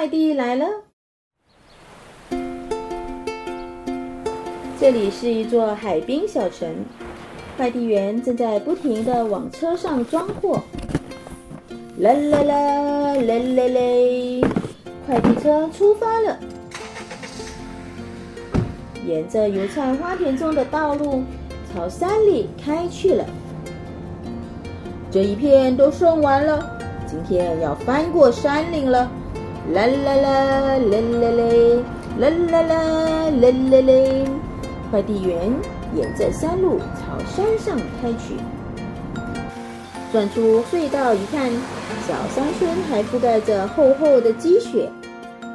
快递来了。这里是一座海滨小城，快递员正在不停的往车上装货。啦啦啦啦啦啦！快递车出发了，沿着油菜花田中的道路朝山里开去了。这一片都送完了，今天要翻过山岭了。啦啦啦啦啦啦，啦啦啦啦啦啦！快递员沿着山路朝山上开去。转出隧道一看，小山村还覆盖着厚厚的积雪。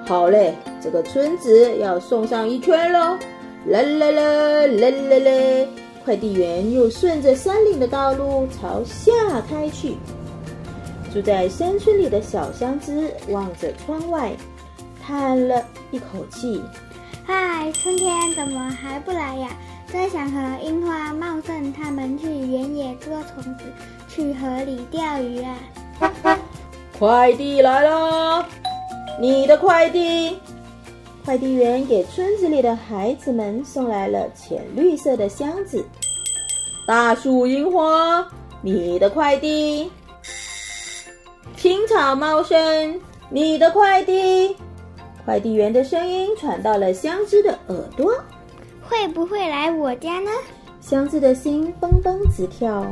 好嘞，这个村子要送上一圈喽！啦啦啦啦啦啦！快递员又顺着山岭的道路朝下开去。住在山村里的小香枝望着窗外，叹了一口气：“嗨，春天怎么还不来呀？真想和樱花茂盛他们去原野捉虫子，去河里钓鱼啊！” 快递来了，你的快递。快递员给村子里的孩子们送来了浅绿色的箱子。大树樱花，你的快递。青草茂盛，你的快递。快递员的声音传到了香枝的耳朵。会不会来我家呢？香枝的心蹦蹦直跳。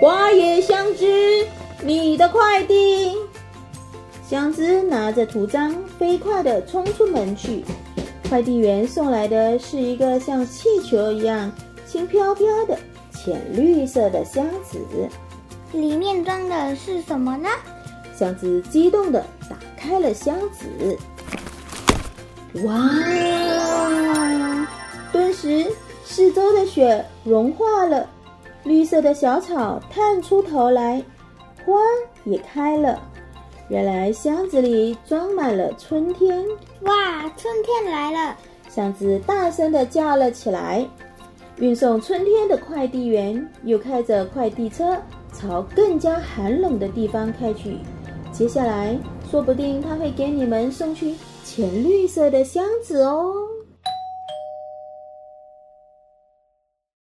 花野香枝，你的快递。香枝拿着图章，飞快地冲出门去。快递员送来的是一个像气球一样轻飘飘的浅绿色的箱子，里面装的是什么呢？箱子激动地打开了箱子，哇！顿时，四周的雪融化了，绿色的小草探出头来，花也开了。原来箱子里装满了春天！哇，春天来了！箱子大声地叫了起来。运送春天的快递员又开着快递车朝更加寒冷的地方开去。接下来，说不定他会给你们送去浅绿色的箱子哦。